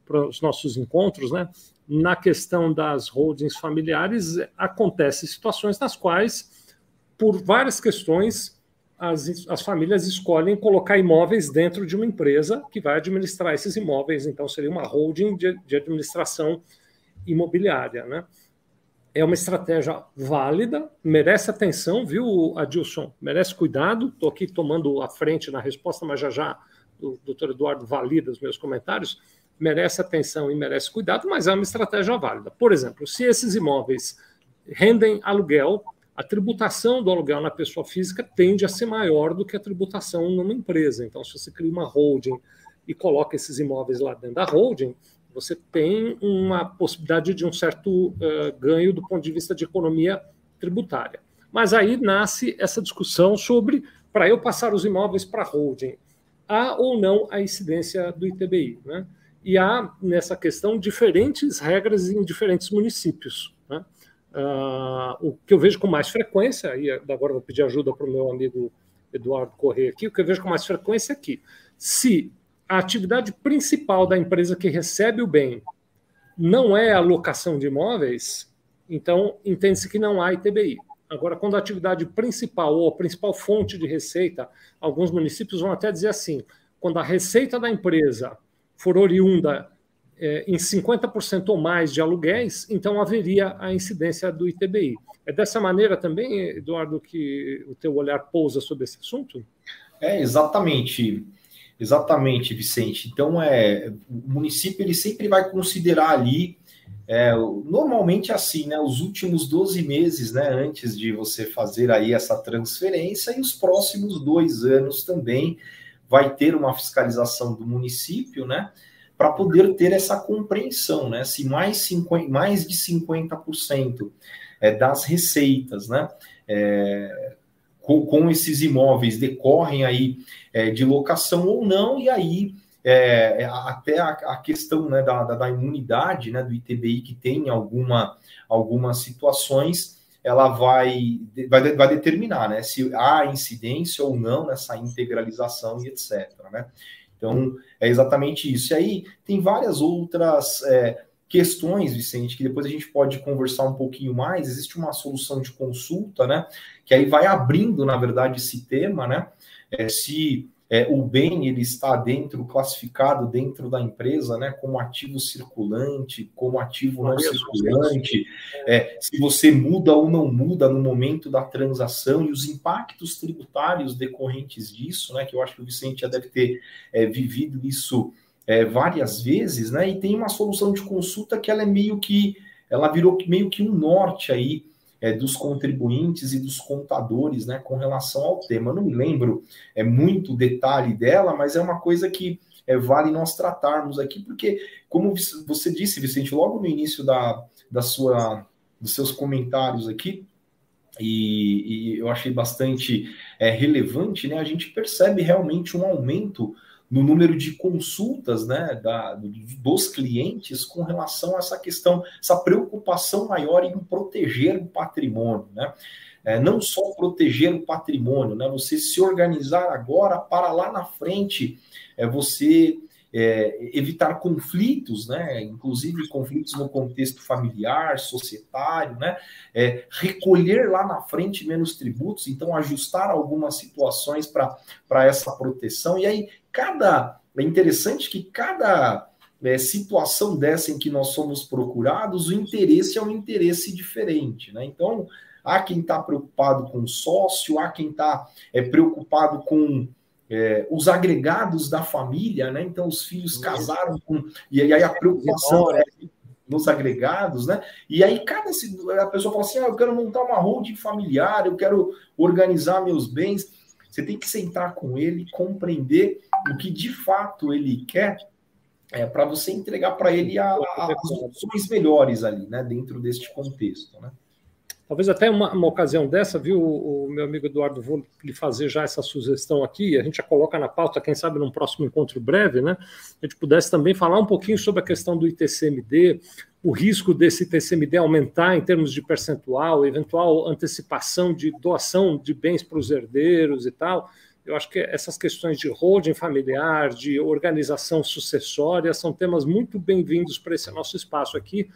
para os nossos encontros, né? Na questão das holdings familiares, acontecem situações nas quais, por várias questões, as, as famílias escolhem colocar imóveis dentro de uma empresa que vai administrar esses imóveis, então seria uma holding de, de administração imobiliária. Né? É uma estratégia válida, merece atenção, viu, Adilson? Merece cuidado. Estou aqui tomando a frente na resposta, mas já já o doutor Eduardo valida os meus comentários. Merece atenção e merece cuidado, mas é uma estratégia válida. Por exemplo, se esses imóveis rendem aluguel a tributação do aluguel na pessoa física tende a ser maior do que a tributação numa empresa. Então, se você cria uma holding e coloca esses imóveis lá dentro da holding, você tem uma possibilidade de um certo uh, ganho do ponto de vista de economia tributária. Mas aí nasce essa discussão sobre, para eu passar os imóveis para a holding, há ou não a incidência do ITBI. Né? E há, nessa questão, diferentes regras em diferentes municípios. Uh, o que eu vejo com mais frequência, e agora vou pedir ajuda para o meu amigo Eduardo Corrêa aqui, o que eu vejo com mais frequência é que, se a atividade principal da empresa que recebe o bem não é a locação de imóveis, então entende-se que não há ITBI. Agora, quando a atividade principal ou a principal fonte de receita, alguns municípios vão até dizer assim: quando a receita da empresa for oriunda é, em 50% ou mais de aluguéis, então haveria a incidência do ITBI. É dessa maneira também, Eduardo, que o teu olhar pousa sobre esse assunto? É, exatamente. Exatamente, Vicente. Então, é, o município ele sempre vai considerar ali, é, normalmente assim, né, os últimos 12 meses, né, antes de você fazer aí essa transferência, e os próximos dois anos também vai ter uma fiscalização do município, né, para poder ter essa compreensão, né? Se mais, 50, mais de 50% é, das receitas, né? É, com, com, esses imóveis decorrem aí é, de locação ou não, e aí é, é até a, a, questão né, da, da, da, imunidade né, do ITBI, que tem alguma, algumas situações, ela vai, vai, vai determinar né, se há incidência ou não nessa integralização e etc. Né? Então, é exatamente isso. E aí tem várias outras é, questões, Vicente, que depois a gente pode conversar um pouquinho mais. Existe uma solução de consulta, né? Que aí vai abrindo, na verdade, esse tema, né? É, se é, o bem ele está dentro, classificado dentro da empresa, né, como ativo circulante, como ativo não circulante, é, se você muda ou não muda no momento da transação e os impactos tributários decorrentes disso, né, que eu acho que o Vicente já deve ter é, vivido isso é, várias vezes, né, e tem uma solução de consulta que ela é meio que, ela virou meio que um norte aí é, dos contribuintes e dos contadores né, com relação ao tema. Não me lembro é, muito detalhe dela, mas é uma coisa que é, vale nós tratarmos aqui, porque, como você disse, Vicente, logo no início da, da sua, dos seus comentários aqui, e, e eu achei bastante é, relevante, né, a gente percebe realmente um aumento no número de consultas né, da, dos clientes com relação a essa questão, essa preocupação maior em proteger o patrimônio. Né? É, não só proteger o patrimônio, né? você se organizar agora para lá na frente é, você é, evitar conflitos, né? inclusive conflitos no contexto familiar, societário, né? É, recolher lá na frente menos tributos, então ajustar algumas situações para essa proteção. E aí, cada. É interessante que cada é, situação dessa em que nós somos procurados, o interesse é um interesse diferente. Né? Então, há quem está preocupado com o sócio, há quem está é, preocupado com é, os agregados da família, né? Então os filhos casaram com. E aí a preocupação é nos agregados, né? E aí cada a pessoa fala assim: ah, eu quero montar uma holding familiar, eu quero organizar meus bens. Você tem que sentar com ele, compreender o que de fato ele quer, é, para você entregar para ele a, a, as opções melhores ali, né? Dentro deste contexto, né? Talvez até uma, uma ocasião dessa, viu, o, meu amigo Eduardo, vou lhe fazer já essa sugestão aqui, a gente já coloca na pauta, quem sabe num próximo encontro breve, né? A gente pudesse também falar um pouquinho sobre a questão do ITCMD, o risco desse ITCMD aumentar em termos de percentual, eventual antecipação de doação de bens para os herdeiros e tal. Eu acho que essas questões de holding familiar, de organização sucessória, são temas muito bem-vindos para esse nosso espaço aqui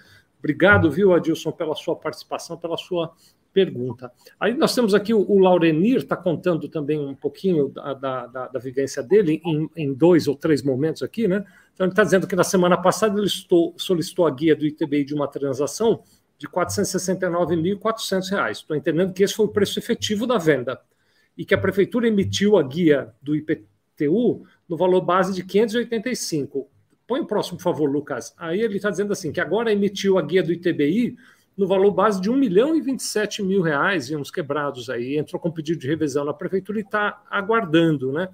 Obrigado, viu, Adilson, pela sua participação, pela sua pergunta. Aí nós temos aqui o, o Laurenir, está contando também um pouquinho da, da, da vivência dele em, em, dois ou três momentos aqui, né? Então ele está dizendo que na semana passada ele estou, solicitou a guia do ITBI de uma transação de R$ 469.400. Estou entendendo que esse foi o preço efetivo da venda e que a prefeitura emitiu a guia do IPTU no valor base de 585. Põe o próximo, por favor, Lucas. Aí ele está dizendo assim, que agora emitiu a guia do ITBI no valor base de 1 milhão e 27 mil reais e uns quebrados aí. Entrou com pedido de revisão na prefeitura e está aguardando, né?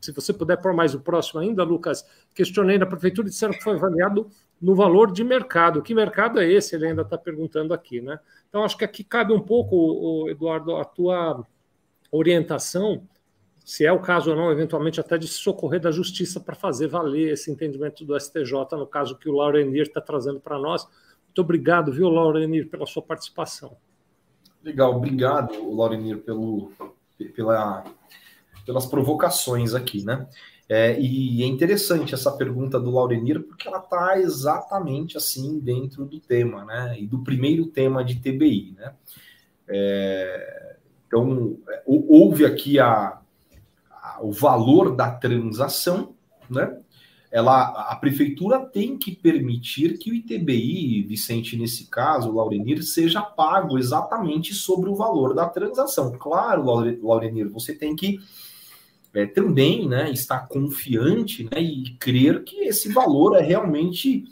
Se você puder pôr mais o próximo ainda, Lucas, questionei na prefeitura e disseram que foi avaliado no valor de mercado. Que mercado é esse? Ele ainda está perguntando aqui, né? Então, acho que aqui cabe um pouco, Eduardo, a tua orientação se é o caso ou não, eventualmente até de socorrer da justiça para fazer valer esse entendimento do STJ, no caso que o Laurenir está trazendo para nós. Muito obrigado, viu, Laurenir, pela sua participação. Legal, obrigado, Laurenir, pelo, pela, pelas provocações aqui, né? É, e é interessante essa pergunta do Laurenir, porque ela está exatamente assim dentro do tema, né? E do primeiro tema de TBI, né? É, então, houve aqui a, o valor da transação, né? Ela, a prefeitura tem que permitir que o ITBI, Vicente, nesse caso, Laurenir, seja pago exatamente sobre o valor da transação. Claro, Laurenir, você tem que é, também né, estar confiante né, e crer que esse valor é realmente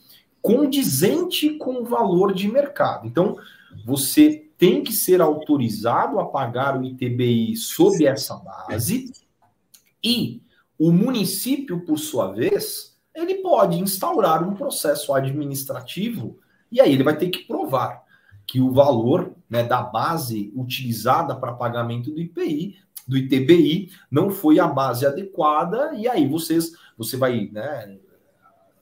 condizente com o valor de mercado. Então, você tem que ser autorizado a pagar o ITBI sob essa base e o município, por sua vez, ele pode instaurar um processo administrativo e aí ele vai ter que provar que o valor né, da base utilizada para pagamento do IPI, do ITBI, não foi a base adequada, e aí vocês, você vai, né,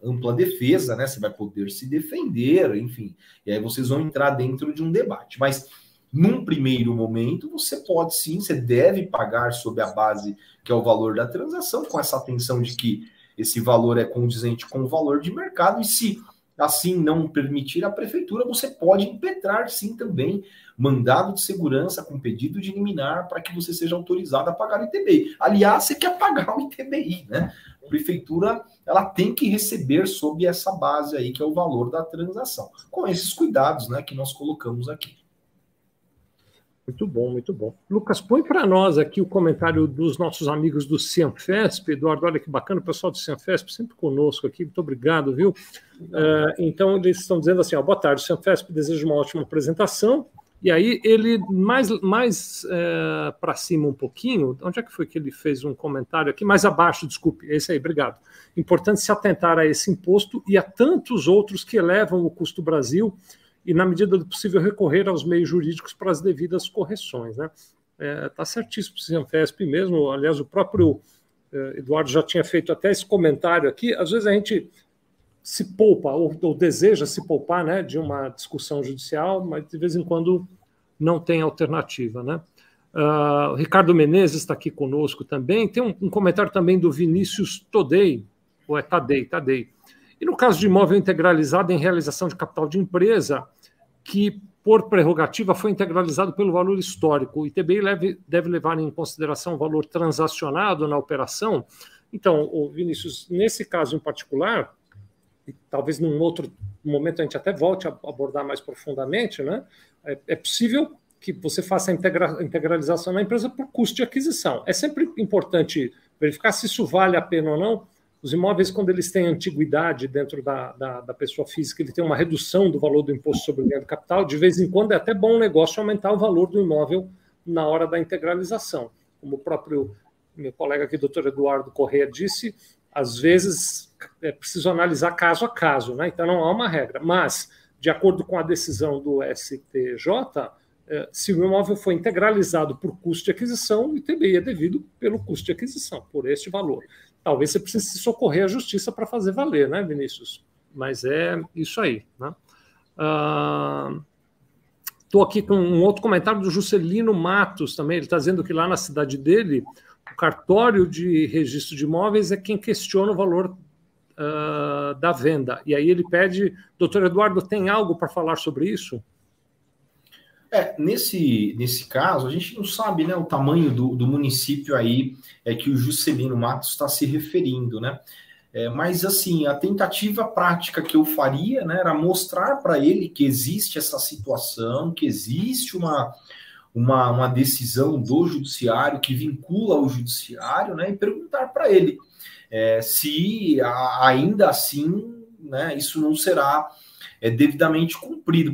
ampla defesa, né, você vai poder se defender, enfim, e aí vocês vão entrar dentro de um debate. Mas num primeiro momento, você pode sim, você deve pagar sob a base que é o valor da transação, com essa atenção de que esse valor é condizente com o valor de mercado, e se assim não permitir a prefeitura, você pode impetrar sim também mandado de segurança com pedido de liminar para que você seja autorizado a pagar o ITBI. Aliás, você quer pagar o ITBI, né? A prefeitura ela tem que receber sob essa base aí que é o valor da transação, com esses cuidados, né, que nós colocamos aqui. Muito bom, muito bom. Lucas, põe para nós aqui o comentário dos nossos amigos do Cianfesp. Eduardo, olha que bacana, o pessoal do Cianfesp sempre conosco aqui, muito obrigado, viu? Uh, então, eles estão dizendo assim: ó, boa tarde, o Cianfesp deseja uma ótima apresentação. E aí, ele, mais, mais uh, para cima um pouquinho, onde é que foi que ele fez um comentário aqui? Mais abaixo, desculpe, esse aí, obrigado. Importante se atentar a esse imposto e a tantos outros que elevam o custo Brasil e, na medida do possível, recorrer aos meios jurídicos para as devidas correções. Está né? é, tá certíssimo, o Cianfesp mesmo. Aliás, o próprio é, Eduardo já tinha feito até esse comentário aqui. Às vezes a gente se poupa ou, ou deseja se poupar né, de uma discussão judicial, mas de vez em quando não tem alternativa. Né? Uh, Ricardo Menezes está aqui conosco também. Tem um, um, comentário também do Vinícius Todei, Ou é TADEI, TADEI. E no caso de imóvel integralizado em realização de capital de empresa, que por prerrogativa foi integralizado pelo valor histórico, o ITBI deve, levar em consideração o valor transacionado na operação. Então, Vinícius, nesse caso em particular, e talvez num outro momento a gente até volte a abordar mais profundamente, né? É, é possível que você faça a integra integralização na empresa por custo de aquisição. É sempre importante verificar se isso vale a pena ou não. Os imóveis, quando eles têm antiguidade dentro da, da, da pessoa física, ele tem uma redução do valor do imposto sobre o ganho do capital. De vez em quando é até bom negócio aumentar o valor do imóvel na hora da integralização. Como o próprio meu colega aqui, doutor Eduardo Corrêa, disse, às vezes é preciso analisar caso a caso, né? então não há uma regra. Mas, de acordo com a decisão do STJ, é, se o imóvel foi integralizado por custo de aquisição, o ITBI é devido pelo custo de aquisição, por este valor. Talvez você precise se socorrer à justiça para fazer valer, né, Vinícius? Mas é isso aí. Né? Estou uh, aqui com um outro comentário do Juscelino Matos também. Ele está dizendo que lá na cidade dele, o cartório de registro de imóveis é quem questiona o valor uh, da venda. E aí ele pede, doutor Eduardo, tem algo para falar sobre isso? É, nesse, nesse caso, a gente não sabe né, o tamanho do, do município aí é que o Juscelino Matos está se referindo, né? É, mas assim, a tentativa prática que eu faria né, era mostrar para ele que existe essa situação, que existe uma, uma, uma decisão do judiciário que vincula o judiciário, né? E perguntar para ele é, se a, ainda assim né, isso não será é, devidamente cumprido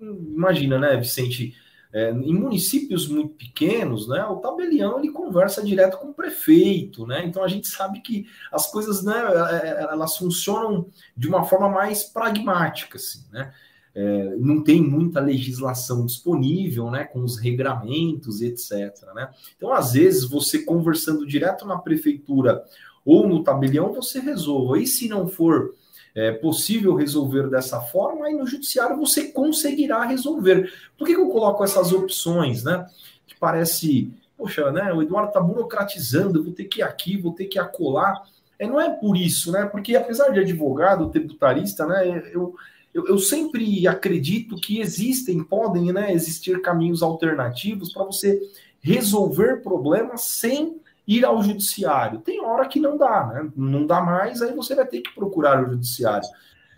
imagina, né, Vicente? É, em municípios muito pequenos, né, o tabelião ele conversa direto com o prefeito, né? Então a gente sabe que as coisas, né, é, é, elas funcionam de uma forma mais pragmática, assim, né? É, não tem muita legislação disponível, né, com os regramentos, etc. Né? Então, às vezes, você conversando direto na prefeitura ou no tabelião, você resolve. E se não for é possível resolver dessa forma, aí no judiciário você conseguirá resolver. Por que, que eu coloco essas opções, né? Que parece, poxa, né? O Eduardo está burocratizando, vou ter que ir aqui, vou ter que acolar. É, não é por isso, né? Porque apesar de advogado, tributarista, né? Eu, eu, eu sempre acredito que existem, podem né, existir caminhos alternativos para você resolver problemas sem ir ao judiciário. Tem hora que não dá, né? Não dá mais, aí você vai ter que procurar o judiciário.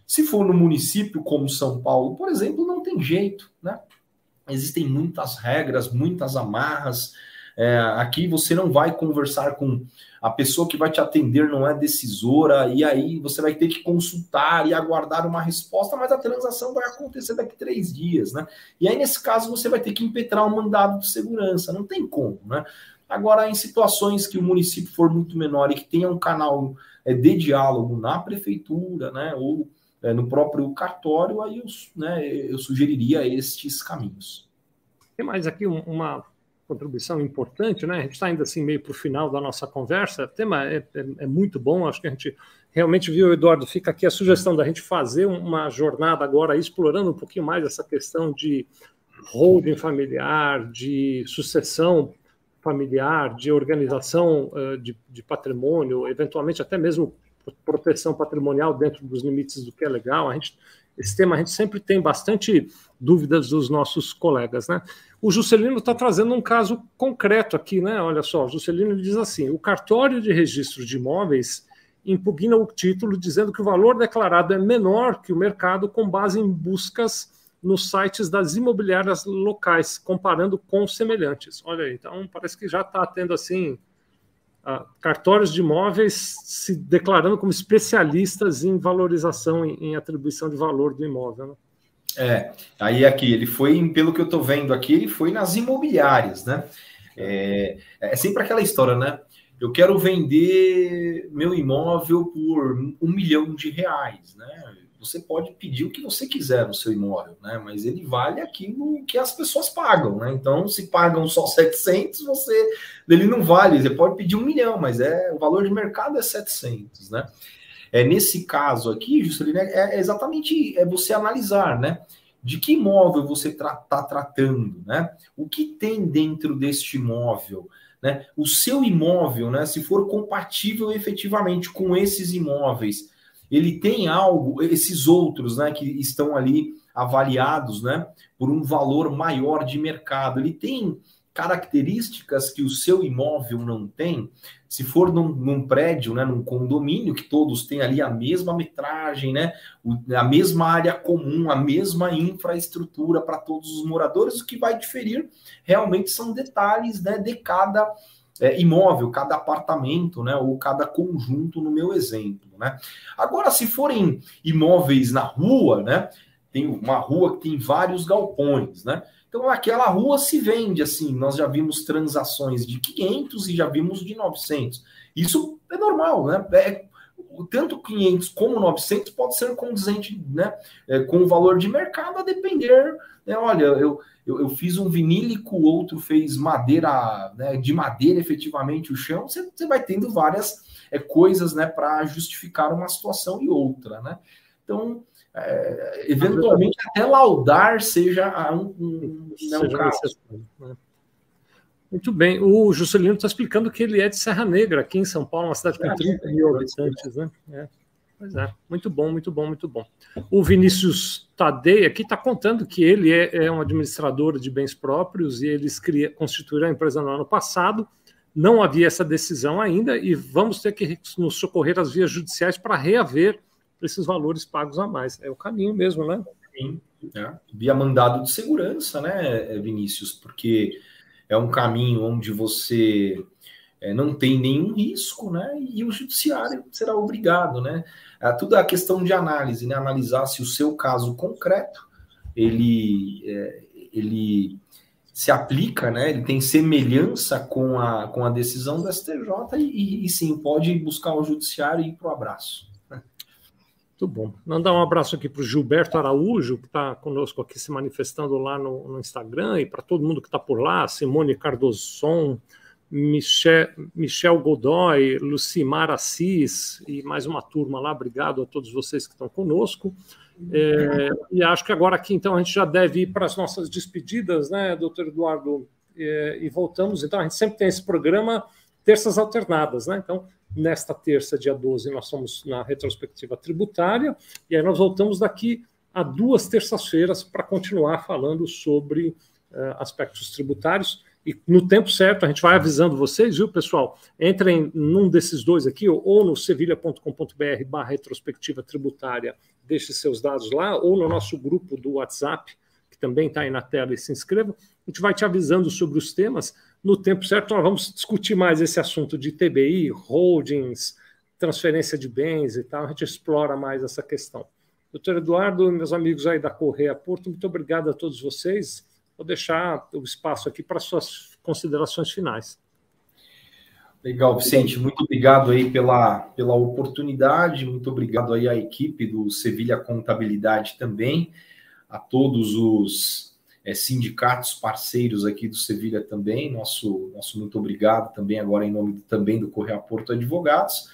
Se for no município como São Paulo, por exemplo, não tem jeito, né? Existem muitas regras, muitas amarras. É, aqui você não vai conversar com a pessoa que vai te atender, não é decisora, e aí você vai ter que consultar e aguardar uma resposta, mas a transação vai acontecer daqui três dias, né? E aí, nesse caso, você vai ter que impetrar um mandado de segurança, não tem como, né? Agora, em situações que o município for muito menor e que tenha um canal é, de diálogo na prefeitura, né, ou é, no próprio cartório, aí eu, né, eu sugeriria estes caminhos. Tem mais aqui uma contribuição importante, né? A gente está ainda assim meio para o final da nossa conversa. O tema é, é, é, muito bom, acho que a gente realmente viu, Eduardo, fica aqui a sugestão da gente fazer uma jornada agora explorando um pouquinho mais essa questão de holding familiar, de sucessão familiar, de organização uh, de, de, patrimônio, eventualmente até mesmo proteção patrimonial dentro dos limites do que é legal. A gente, esse tema a gente sempre tem bastante dúvidas dos nossos colegas, né? O Juscelino está trazendo um caso concreto aqui, né? Olha só, o Juscelino diz assim: o cartório de registro de imóveis impugna o título dizendo que o valor declarado é menor que o mercado com base em buscas nos sites das imobiliárias locais, comparando com semelhantes. Olha aí, então parece que já está tendo assim uh, cartórios de imóveis se declarando como especialistas em valorização, em, em atribuição de valor do imóvel. Né? É, aí aqui, ele foi, pelo que eu estou vendo aqui, ele foi nas imobiliárias, né? É, é sempre aquela história, né? Eu quero vender meu imóvel por um milhão de reais, né? Você pode pedir o que você quiser no seu imóvel, né? Mas ele vale aquilo que as pessoas pagam, né? Então, se pagam só 700, você ele não vale. Você pode pedir um milhão, mas é o valor de mercado é 700, né? É nesse caso aqui, Juscelino, é, é exatamente é você analisar, né? De que imóvel você está tra tá tratando, né? O que tem dentro deste imóvel? né? O seu imóvel, né, se for compatível efetivamente com esses imóveis, ele tem algo, esses outros, né, que estão ali avaliados, né, por um valor maior de mercado, ele tem características que o seu imóvel não tem, se for num, num, prédio, né, num condomínio, que todos têm ali a mesma metragem, né, a mesma área comum, a mesma infraestrutura para todos os moradores, o que vai diferir realmente são detalhes né, de cada é, imóvel, cada apartamento, né, ou cada conjunto, no meu exemplo. Né. Agora, se forem imóveis na rua, né, tem uma rua que tem vários galpões, né? Então, aquela rua se vende assim. Nós já vimos transações de 500 e já vimos de 900. Isso é normal, né? É, tanto 500 como 900 pode ser condizente né, é, com o valor de mercado, a depender. Né, olha, eu, eu, eu, fiz um vinílico, o outro fez madeira, né, de madeira efetivamente o chão. Você, você vai tendo várias é, coisas né, para justificar uma situação e outra. Né? Então, é, eventualmente até laudar seja um, um, seja um caso. Né? Muito bem. O Juscelino está explicando que ele é de Serra Negra, aqui em São Paulo, uma cidade com 30 mil habitantes. Né? É. Pois é, muito bom, muito bom, muito bom. O Vinícius Tadei aqui está contando que ele é, é, um administrador de bens próprios e eles cria, constituíram a empresa no ano passado. Não havia essa decisão ainda e vamos ter que nos socorrer às vias judiciais para reaver esses valores pagos a mais. É o caminho mesmo, né? Sim, é. via mandado de segurança, né, Vinícius? Porque é um caminho onde você é, não tem nenhum risco, né? E o judiciário será obrigado, né? É, tudo a questão de análise, né? Analisar se o seu caso concreto ele, é, ele se aplica, né? Ele tem semelhança com a, com a decisão do STJ e, e sim pode buscar o judiciário e ir para o abraço. Muito bom. Mandar um abraço aqui para o Gilberto Araújo, que está conosco aqui se manifestando lá no, no Instagram, e para todo mundo que está por lá, Simone Cardoson, Michel, Michel Godoy, Lucimar Assis e mais uma turma lá. Obrigado a todos vocês que estão conosco. É, e acho que agora aqui, então, a gente já deve ir para as nossas despedidas, né, doutor Eduardo? É, e voltamos. Então, a gente sempre tem esse programa terças alternadas, né? Então, Nesta terça, dia 12, nós estamos na retrospectiva tributária, e aí nós voltamos daqui a duas terças-feiras para continuar falando sobre uh, aspectos tributários. E no tempo certo, a gente vai avisando vocês, viu, pessoal? Entrem num desses dois aqui, ou no sevilha.com.br barra retrospectiva tributária, deixe seus dados lá, ou no nosso grupo do WhatsApp, que também está aí na tela, e se inscrevam. A gente vai te avisando sobre os temas no tempo certo, nós vamos discutir mais esse assunto de TBI, holdings, transferência de bens e tal. A gente explora mais essa questão. Doutor Eduardo, meus amigos aí da Correia Porto, muito obrigado a todos vocês. Vou deixar o espaço aqui para suas considerações finais. Legal, Vicente, muito obrigado aí pela, pela oportunidade, muito obrigado aí à equipe do Sevilha Contabilidade também, a todos os é, sindicatos parceiros aqui do Sevilha também, nosso, nosso muito obrigado também agora em nome também do Correia Porto Advogados,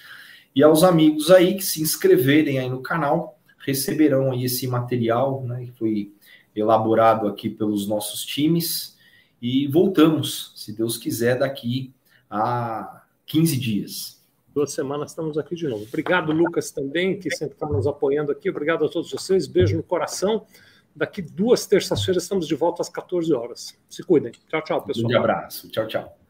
e aos amigos aí que se inscreverem aí no canal, receberão aí esse material, né, que foi elaborado aqui pelos nossos times, e voltamos, se Deus quiser, daqui a 15 dias. Duas semanas estamos aqui de novo. Obrigado, Lucas, também, que sempre está nos apoiando aqui. Obrigado a todos vocês. Beijo no coração. Daqui duas terças-feiras estamos de volta às 14 horas. Se cuidem. Tchau, tchau, pessoal. Um abraço. Tchau, tchau.